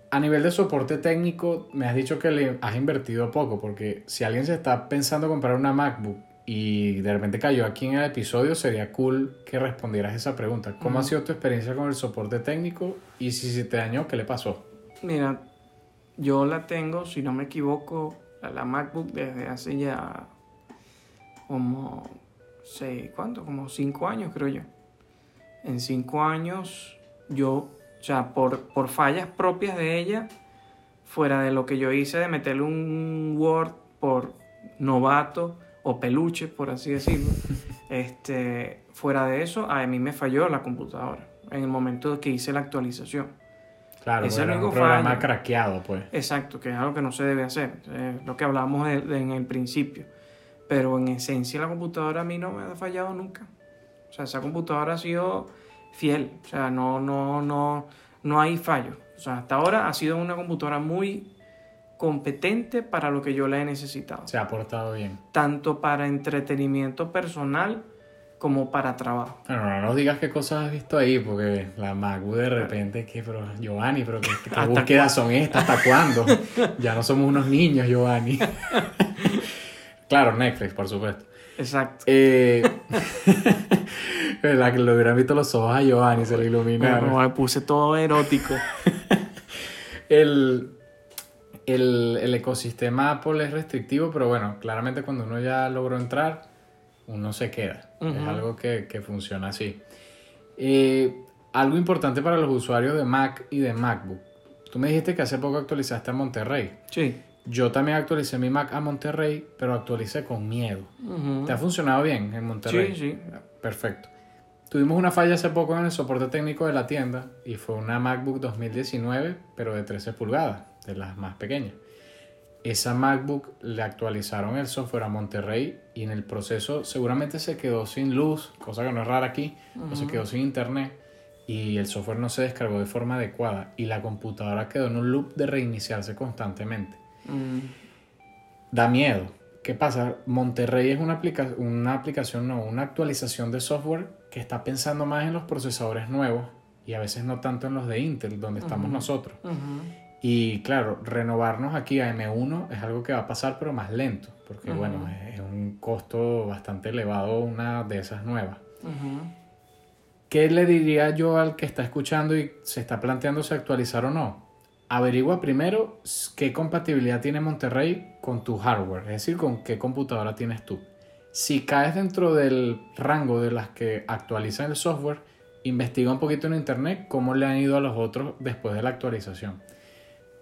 A nivel de soporte técnico, me has dicho que le has invertido poco, porque si alguien se está pensando comprar una MacBook y de repente cayó aquí en el episodio, sería cool que respondieras esa pregunta. ¿Cómo ha sido tu experiencia con el soporte técnico? Y si se te dañó, ¿qué le pasó? Mira, yo la tengo, si no me equivoco, la MacBook desde hace ya como seis, ¿cuánto? Como cinco años, creo yo. En cinco años, yo, o sea, por, por fallas propias de ella, fuera de lo que yo hice de meterle un Word por novato o peluche, por así decirlo, este, fuera de eso, a mí me falló la computadora en el momento que hice la actualización. Claro, porque era un programa fallo. craqueado, pues. Exacto, que es algo que no se debe hacer, es lo que hablábamos en el principio. Pero en esencia la computadora a mí no me ha fallado nunca. O sea, esa computadora ha sido fiel, o sea, no, no, no, no hay fallo. O sea, hasta ahora ha sido una computadora muy competente para lo que yo la he necesitado. Se ha portado bien. Tanto para entretenimiento personal como para trabajo. Bueno, no nos digas qué cosas has visto ahí, porque la MacBook de repente, ¿qué? Pero, Giovanni, pero ¿qué, qué ¿Hasta búsquedas son estas? ¿Hasta cuándo? ya no somos unos niños, Giovanni. claro, Netflix, por supuesto. Exacto. Eh, la que lo hubieran visto los ojos a Giovanni, se le iluminaron. Me puse todo erótico. El, el, el ecosistema Apple es restrictivo, pero bueno, claramente cuando uno ya logró entrar, uno se queda. Es algo que, que funciona así. Eh, algo importante para los usuarios de Mac y de MacBook. Tú me dijiste que hace poco actualizaste a Monterrey. Sí. Yo también actualicé mi Mac a Monterrey, pero actualicé con miedo. ¿Te ha funcionado bien en Monterrey? Sí, sí. Perfecto. Tuvimos una falla hace poco en el soporte técnico de la tienda y fue una MacBook 2019, pero de 13 pulgadas, de las más pequeñas. Esa MacBook le actualizaron el software a Monterrey y en el proceso seguramente se quedó sin luz, cosa que no es rara aquí, o se quedó sin internet y el software no se descargó de forma adecuada y la computadora quedó en un loop de reiniciarse constantemente Mm. da miedo. ¿Qué pasa? Monterrey es una, aplica- una aplicación, no, una actualización de software que está pensando más en los procesadores nuevos y a veces no tanto en los de Intel, donde estamos nosotros. Y claro, renovarnos aquí a M1 es algo que va a pasar, pero más lento, porque bueno, es un costo bastante elevado una de esas nuevas. ¿Qué le diría yo al que está escuchando y se está planteando si actualizar o no? Averigua primero qué compatibilidad tiene Monterrey con tu hardware, es decir, con qué computadora tienes tú. Si caes dentro del rango de las que actualizan el software, investiga un poquito en internet cómo le han ido a los otros después de la actualización.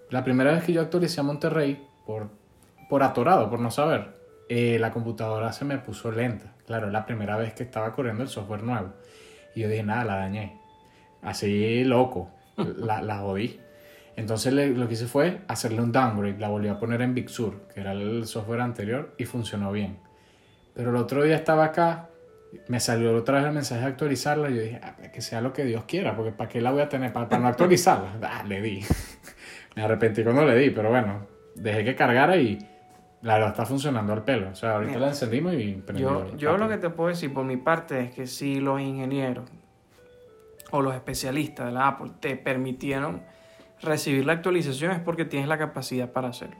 La primera vez que yo actualicé a Monterrey, por, por atorado, por no saber, eh, la computadora se me puso lenta. Claro, la primera vez que estaba corriendo el software nuevo. Y yo dije, nada, la dañé. Así loco, la, la jodí. Entonces le- lo que hice fue hacerle un downgrade, la volví a poner en Big Sur, que era el software anterior, y funcionó bien. Pero el otro día estaba acá, me salió otra vez el mensaje de actualizarla, y yo dije, "Ah, que sea lo que Dios quiera, porque ¿para qué la voy a tener? ¿Para, para no actualizarla? Ah, le di. me arrepentí cuando le di, pero bueno, dejé que cargara y la verdad está funcionando al pelo. O sea, ahorita Mira, la encendimos y prendió. Yo, yo lo que te puedo decir por mi parte es que si los ingenieros o los especialistas de la Apple te permitieron recibir la actualización es porque tienes la capacidad para hacerlo.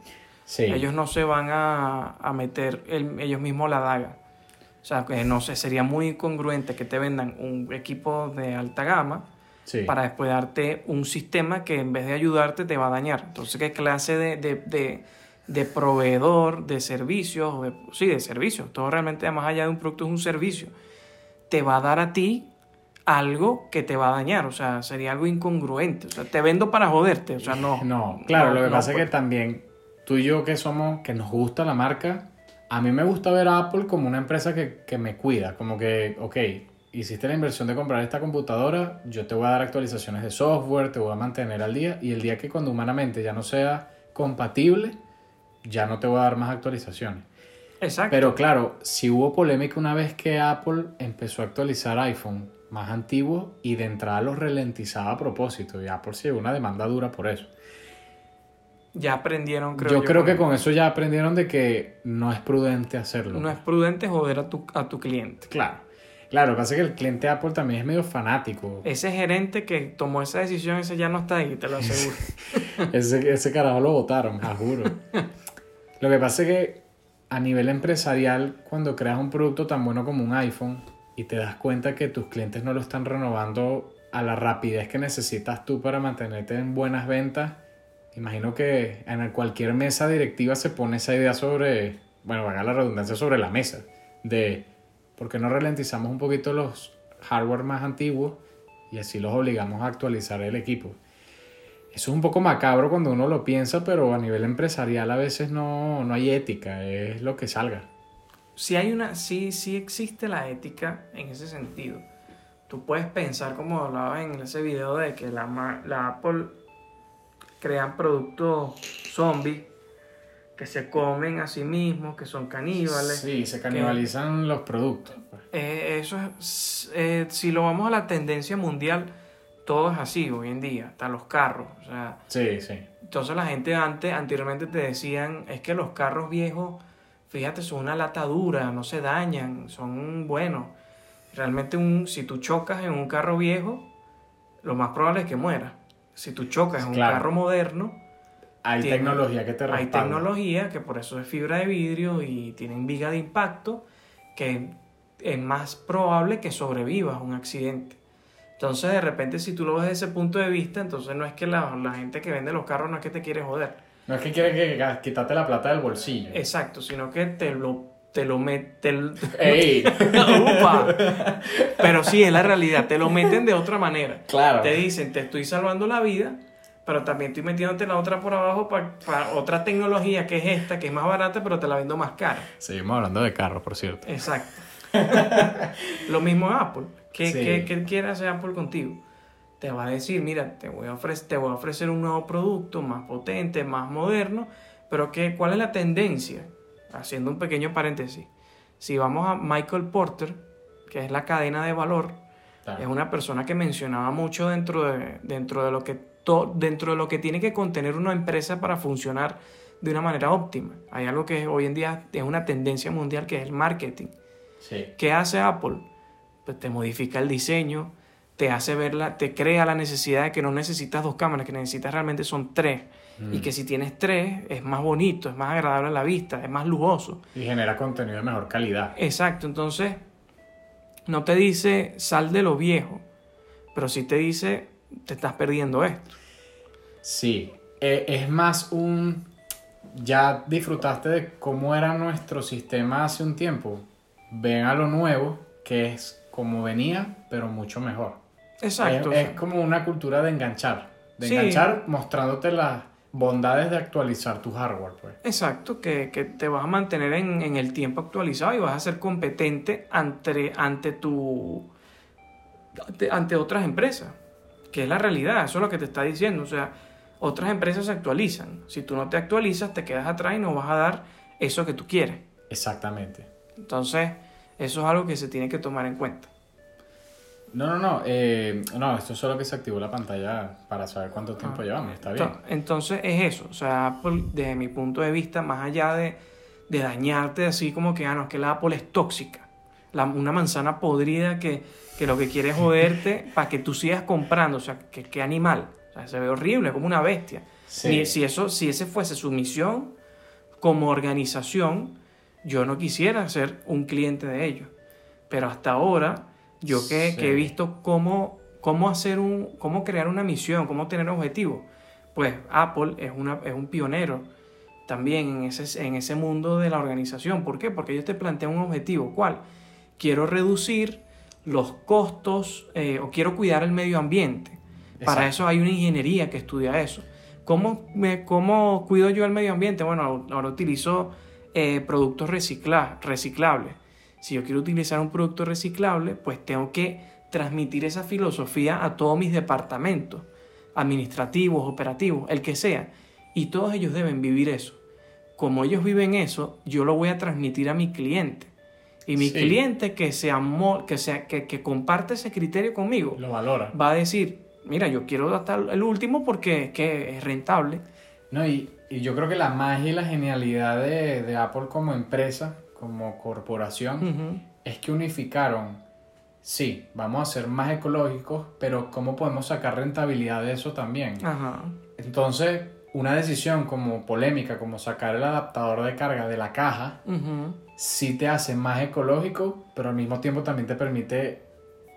Sí. Ellos no se van a, a meter el- ellos mismos la daga. O sea, que no sé, sería muy incongruente que te vendan un equipo de alta gama Sí. para después darte un sistema que en vez de ayudarte te va a dañar. Entonces, ¿qué clase de, de, de, de proveedor de servicios? sí, de servicios. Todo realmente, más allá de un producto, es un servicio. Te va a dar a ti algo que te va a dañar. O sea, sería algo incongruente. O sea, te vendo para joderte. O sea, no. No, claro, No, lo que no, pasa es que también tú y yo que somos, que nos gusta la marca, a mí me gusta ver a Apple como una empresa que, que me cuida, como que, ok, hiciste la inversión de comprar esta computadora, yo te voy a dar actualizaciones de software, te voy a mantener al día, y el día que cuando humanamente ya no sea compatible, ya no te voy a dar más actualizaciones. Exacto. Pero claro, si hubo polémica una vez que Apple empezó a actualizar iPhone más antiguos y de entrada los ralentizaba a propósito, y Apple se llevó una demanda dura por eso. ya aprendieron, creo yo, creo que con- eso ya aprendieron de que no es prudente hacerlo. No es prudente joder a tu, a tu cliente. Claro. Claro, lo que pasa es que el cliente de Apple también es medio fanático. Ese gerente que tomó esa decisión, ese ya no está ahí, te lo aseguro. Ese, ese carajo lo votaron, a juro. Lo que pasa es que a nivel empresarial, cuando creas un producto tan bueno como un iPhone y te das cuenta que tus clientes no lo están renovando a la rapidez que necesitas tú para mantenerte en buenas ventas, imagino que en cualquier mesa directiva se pone esa idea sobre, bueno, valga la redundancia, sobre la mesa, de por qué no ralentizamos un poquito los hardware más antiguos y así los obligamos a actualizar el equipo. Eso es un poco macabro cuando uno lo piensa, pero a nivel empresarial a veces no, no hay ética, es lo que salga. Sí hay una, sí, sí existe la ética en ese sentido. Tú puedes pensar, como hablabas en ese video, de que la Apple crean productos zombies que se comen a sí mismos, que son caníbales. Sí, se canibalizan los productos. pues. Eh, eso es, eh, si lo vamos a la tendencia mundial, todo es así hoy en día, hasta los carros. O sea, Sí, sí. entonces la gente antes, anteriormente te decían, es que los carros viejos, fíjate, son una lata dura, no se dañan, son buenos. Realmente un, si tú chocas en un carro viejo, lo más probable es que muera. Si tú chocas en un carro moderno, Hay Tiene- tecnología que te hay respalda. tecnología que por eso es fibra de vidrio y tienen viga de impacto que es más probable que sobrevivas a un accidente. Entonces, de repente, si tú lo ves desde ese punto de vista, entonces no es que la, la gente que vende los carros no es que te quiere joder. No es que quiere que quitarte la plata del bolsillo. Exacto, sino que te lo, te lo meten. ¡Ey! ¡Upa! Pero sí, es la realidad, te lo meten de otra manera. Claro. Te dicen, te estoy salvando la vida, pero también estoy metiéndote la otra por abajo para otra tecnología que es esta, que es más barata, pero te la vendo más cara. Seguimos hablando de carros, por cierto. Exacto. Lo mismo Apple. ¿Qué, Sí. qué- qué quiere hacer Apple contigo? Te va a decir, mira, te voy a ofrecer, te voy a ofrecer un nuevo producto más potente, más moderno, pero ¿qué, ¿cuál es la tendencia? Haciendo un pequeño paréntesis. Si vamos a Michael Porter, que es la cadena de valor, Claro. es una persona que mencionaba mucho dentro de, dentro de lo que to- dentro de lo que tiene que contener una empresa para funcionar de una manera óptima. Hay algo que hoy en día es una tendencia mundial que es el marketing. Sí. ¿Qué hace Apple? Pues te modifica el diseño, te hace verla, te crea la necesidad de que no necesitas dos cámaras, que necesitas realmente son tres. Mm. Y que si tienes tres es más bonito, es más agradable a la vista, es más lujoso. Y genera contenido de mejor calidad. Exacto, entonces no te dice sal de lo viejo, pero sí te dice te estás perdiendo esto. Sí. Eh, es más un... Ya disfrutaste de cómo era nuestro sistema hace un tiempo. Ven a lo nuevo, que es como venía, pero mucho mejor. Exacto. Es, como una cultura de enganchar. De Sí. enganchar mostrándote las bondades de actualizar tu hardware, pues. Exacto, que, que te vas a mantener en, en el tiempo actualizado y vas a ser competente ante, ante tu ante, ante otras empresas, que es la realidad, eso es lo que te está diciendo, o sea, otras empresas se actualizan, si tú no te actualizas te quedas atrás y no vas a dar eso que tú quieres, Exactamente. entonces eso es algo que se tiene que tomar en cuenta. No, no, no. eh, no, esto es solo que se activó la pantalla para saber cuánto tiempo Ah. llevamos. Está bien. Ento- Entonces es eso, o sea, Apple, desde mi punto de vista, más allá de, de dañarte así como que, ah, no, es que la Apple es tóxica, la- una manzana podrida que, que lo que quiere es joderte para que tú sigas comprando, o sea, que, que animal, o sea, se ve horrible, como una bestia. Sí. Ni- si, eso, si ese fuese su misión como organización, yo no quisiera ser un cliente de ellos. Pero hasta ahora, yo que, que he visto cómo, cómo hacer un, cómo crear una misión, cómo tener objetivos, pues Apple es, una, es un pionero también en ese, en ese mundo de la organización. ¿Por qué? Porque ellos te plantean un objetivo. ¿Cuál? Quiero reducir los costos eh, o quiero cuidar el medio ambiente. Para eso hay una ingeniería que estudia eso. ¿Cómo, me, cómo cuido yo el medio ambiente? Bueno, ahora utilizo eh, productos recicla- reciclables. Si yo quiero utilizar un producto reciclable, pues tengo que transmitir esa filosofía a todos mis departamentos, administrativos, operativos, el que sea. Y todos ellos deben vivir eso. Como ellos viven eso, yo lo voy a transmitir a mi cliente. Y mi Sí. cliente que, se amó, que, sea, que, que comparte ese criterio conmigo, Lo valora. va a decir, mira, yo quiero hasta el último porque es que es rentable. No, y, y yo creo que la magia y la genialidad de, de Apple como empresa, como corporación, es que unificaron, sí, vamos a ser más ecológicos, pero ¿cómo podemos sacar rentabilidad de eso también? Ajá. Entonces, una decisión como polémica, como sacar el adaptador de carga de la caja, Ujú. sí te hace más ecológico, pero al mismo tiempo también te permite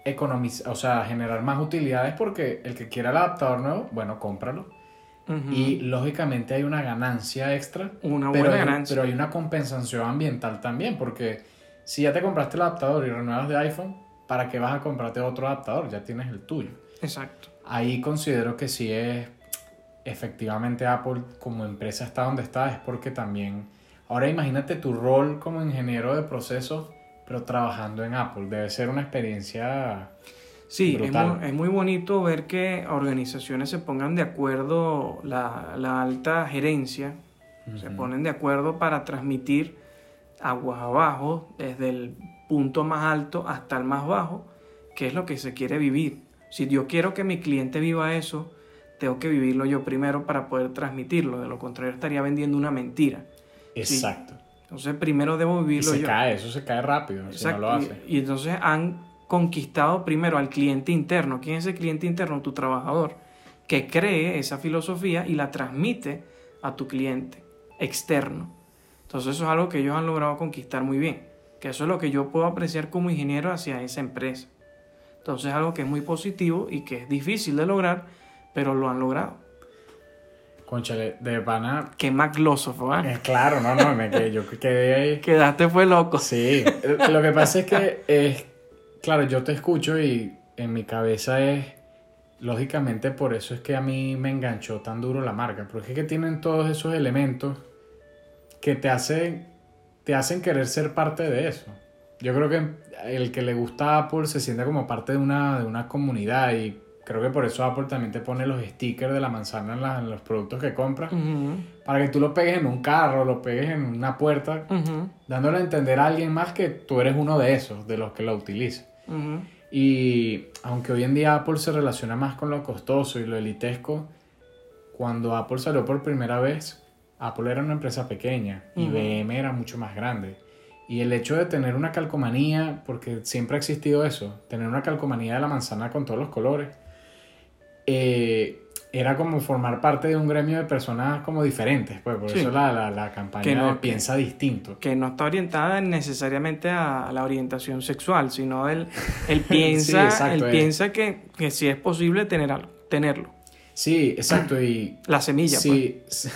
economizar, o sea, generar más utilidades porque el que quiera el adaptador nuevo, bueno, cómpralo. Y lógicamente hay una ganancia extra, Una pero, buena hay, ganancia. pero hay una compensación ambiental también, porque si ya te compraste el adaptador y renuevas de iPhone, ¿para qué vas a comprarte otro adaptador? Ya tienes el tuyo. Exacto. Ahí considero que si es efectivamente Apple como empresa está donde está, es porque también... Ahora imagínate tu rol como ingeniero de procesos, pero trabajando en Apple. Debe ser una experiencia... Sí, es muy, es muy bonito ver que organizaciones se pongan de acuerdo, la, la alta gerencia, se ponen de acuerdo para transmitir aguas abajo, desde el punto más alto hasta el más bajo, que es lo que se quiere vivir. Si yo quiero que mi cliente viva eso, tengo que vivirlo yo primero para poder transmitirlo, de lo contrario estaría vendiendo una mentira. Exacto. Entonces primero debo Y vivirlo se yo. cae, eso se cae rápido si no Exacto. lo hace. Y, y entonces han conquistado primero al cliente interno. ¿Quién es el cliente interno? Tu trabajador, que cree esa filosofía y la transmite a tu cliente externo. Entonces eso es algo que ellos han logrado conquistar muy bien. Que eso es lo que yo puedo apreciar como ingeniero hacia esa empresa. Entonces es algo que es muy positivo y que es difícil de lograr, pero lo han logrado. Conchale, de pana... Qué maglósofo, ¿eh? eh, claro, no, no, me quedé, yo quedé ahí. Quedaste fue loco. Sí, lo que pasa es que es, claro, yo te escucho y en mi cabeza es, lógicamente por eso es que a mí me enganchó tan duro la marca, porque es que tienen todos esos elementos que te hacen, te hacen querer ser parte de eso. Yo creo que el que le gusta Apple se siente como parte de una, de una comunidad y creo que por eso Apple también te pone los stickers de la manzana en, la- en los productos que compras, para que tú lo pegues en un carro, lo pegues en una puerta dándole a entender a alguien más que tú eres uno de esos, de los que lo Y aunque hoy en día Apple se relaciona más con lo costoso y lo elitesco, cuando Apple salió por primera vez, Apple era una empresa pequeña, Ujú. IBM era mucho más grande. Y el hecho de tener una calcomanía, porque siempre ha existido eso, tener una calcomanía de la manzana con todos los colores, eh, era como formar parte de un gremio de personas como diferentes, pues por Sí. eso la, la, la campaña Que no- de piensa distinto. que no está orientada necesariamente a, a la orientación sexual, sino él, él piensa, exacto, él eh. piensa que, que si es posible tener algo, tenerlo. Sí, exacto, y La semilla, pues. Sí, sí.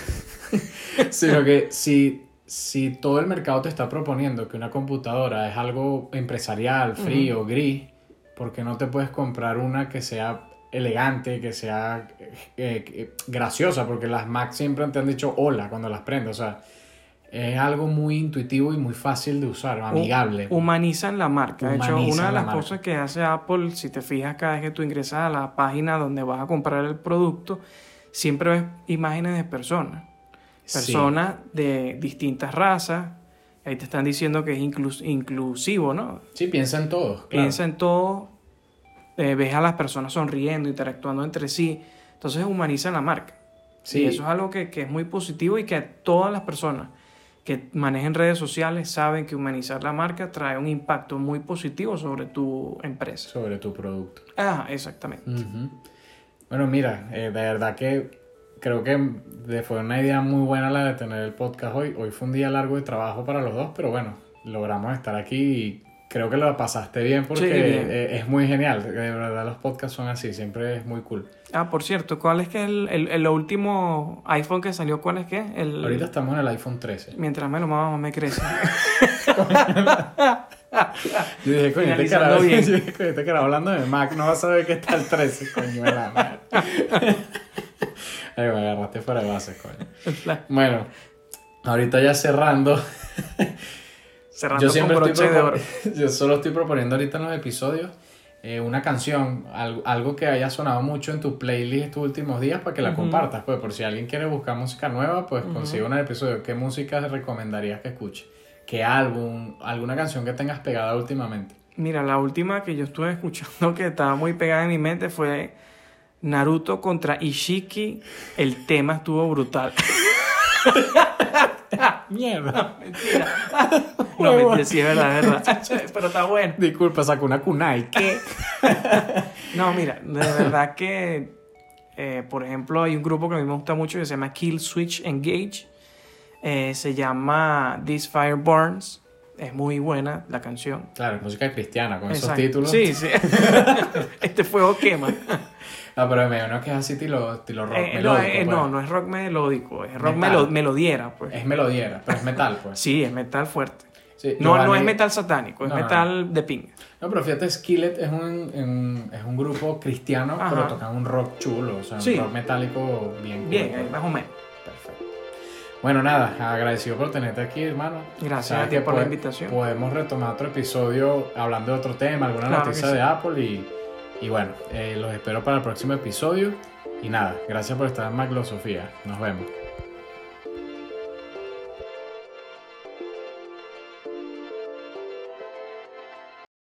sino que si, si todo el mercado te está proponiendo que una computadora es algo empresarial, frío, gris, ¿por qué no te puedes comprar una que sea elegante, que sea eh, eh, graciosa? Porque las Mac siempre te han dicho hola cuando las prendes, o sea, es algo muy intuitivo y muy fácil de usar, amigable. Hu- Humanizan la marca. De hecho, Humanizan una de la las cosas que hace Apple, si te fijas cada vez que tú ingresas a la página donde vas a comprar el producto, siempre ves imágenes de personas. Sí. Personas de distintas razas. Ahí te están diciendo que es inclus- inclusivo, ¿no? Sí, piensa en todos. claro. Piensa en todo, eh, ves a las personas sonriendo, interactuando entre sí, entonces humanizan la marca. Sí. Y eso es algo que, que es muy positivo y que todas las personas que manejen redes sociales saben que humanizar la marca trae un impacto muy positivo sobre tu empresa. Sobre tu producto. Ah, exactamente. Bueno, mira, eh, de verdad que creo que fue una idea muy buena la de tener el podcast hoy. Hoy fue un día largo de trabajo para los dos, pero bueno, logramos estar aquí y creo que lo pasaste bien porque Sí, bien. eh, es muy genial. De verdad los podcasts son así, siempre es muy cool. Ah, por cierto, ¿cuál es que el, el, el último iPhone que salió? ¿Cuál es que? El, Ahorita estamos en el iPhone 13. Mientras me lo me crece. Yo dije, coño, este carajo, bien. yo dije, coño, este carajo hablando de Mac no va a saber que está el 13, coño, la madre. Ay, me agarraste fuera de base, coño. Bueno, ahorita ya cerrando. Cerrando yo con siempre broche estoy de oro. propo- yo solo estoy proponiendo ahorita en los episodios eh, una canción, algo, algo que haya sonado mucho en tu playlist estos últimos días para que la compartas, pues por si alguien quiere buscar música nueva, pues consigue un episodio. ¿Qué música recomendarías que escuche? ¿Qué álbum? ¿Alguna canción que tengas pegada últimamente? Mira, la última que yo estuve escuchando que estaba muy pegada en mi mente fue Naruto contra Ishiki. El tema estuvo brutal. Mierda. Mentira. No, mentira, sí, es verdad, es verdad. Pero está bueno. Disculpa, sacó una kunai. ¿Qué? No, mira, de verdad que, eh, por ejemplo, hay un grupo que a mí me gusta mucho que se llama Kill Switch Engage. Eh, se llama This Fire Burns. Es muy buena la canción. Claro, música cristiana con Exacto. esos títulos. Sí, sí. este fuego quema. Ah, pero me imagino que es así estilo, estilo rock Eh, no, melódico. eh, pues. no, no es rock melódico, es rock melo- melodiera, pues. Es melodiera, pero es metal, pues. Sí, es metal fuerte. Sí, No, no es metal satánico, es No, no, metal de ping. No, pero fíjate, Skillet es un, es un grupo cristiano, Ajá. pero tocan un rock chulo, o sea, Sí. un rock metálico bien. Bien, cool, eh, más o menos. Perfecto. Bueno, nada, agradecido por tenerte aquí, hermano. Gracias Sabes a ti por la invitación. Podemos retomar otro episodio hablando de otro tema, alguna Claro noticia sí. de Apple y, y bueno, eh, los espero para el próximo episodio. Y nada, gracias por estar en Maglosofía. Nos vemos.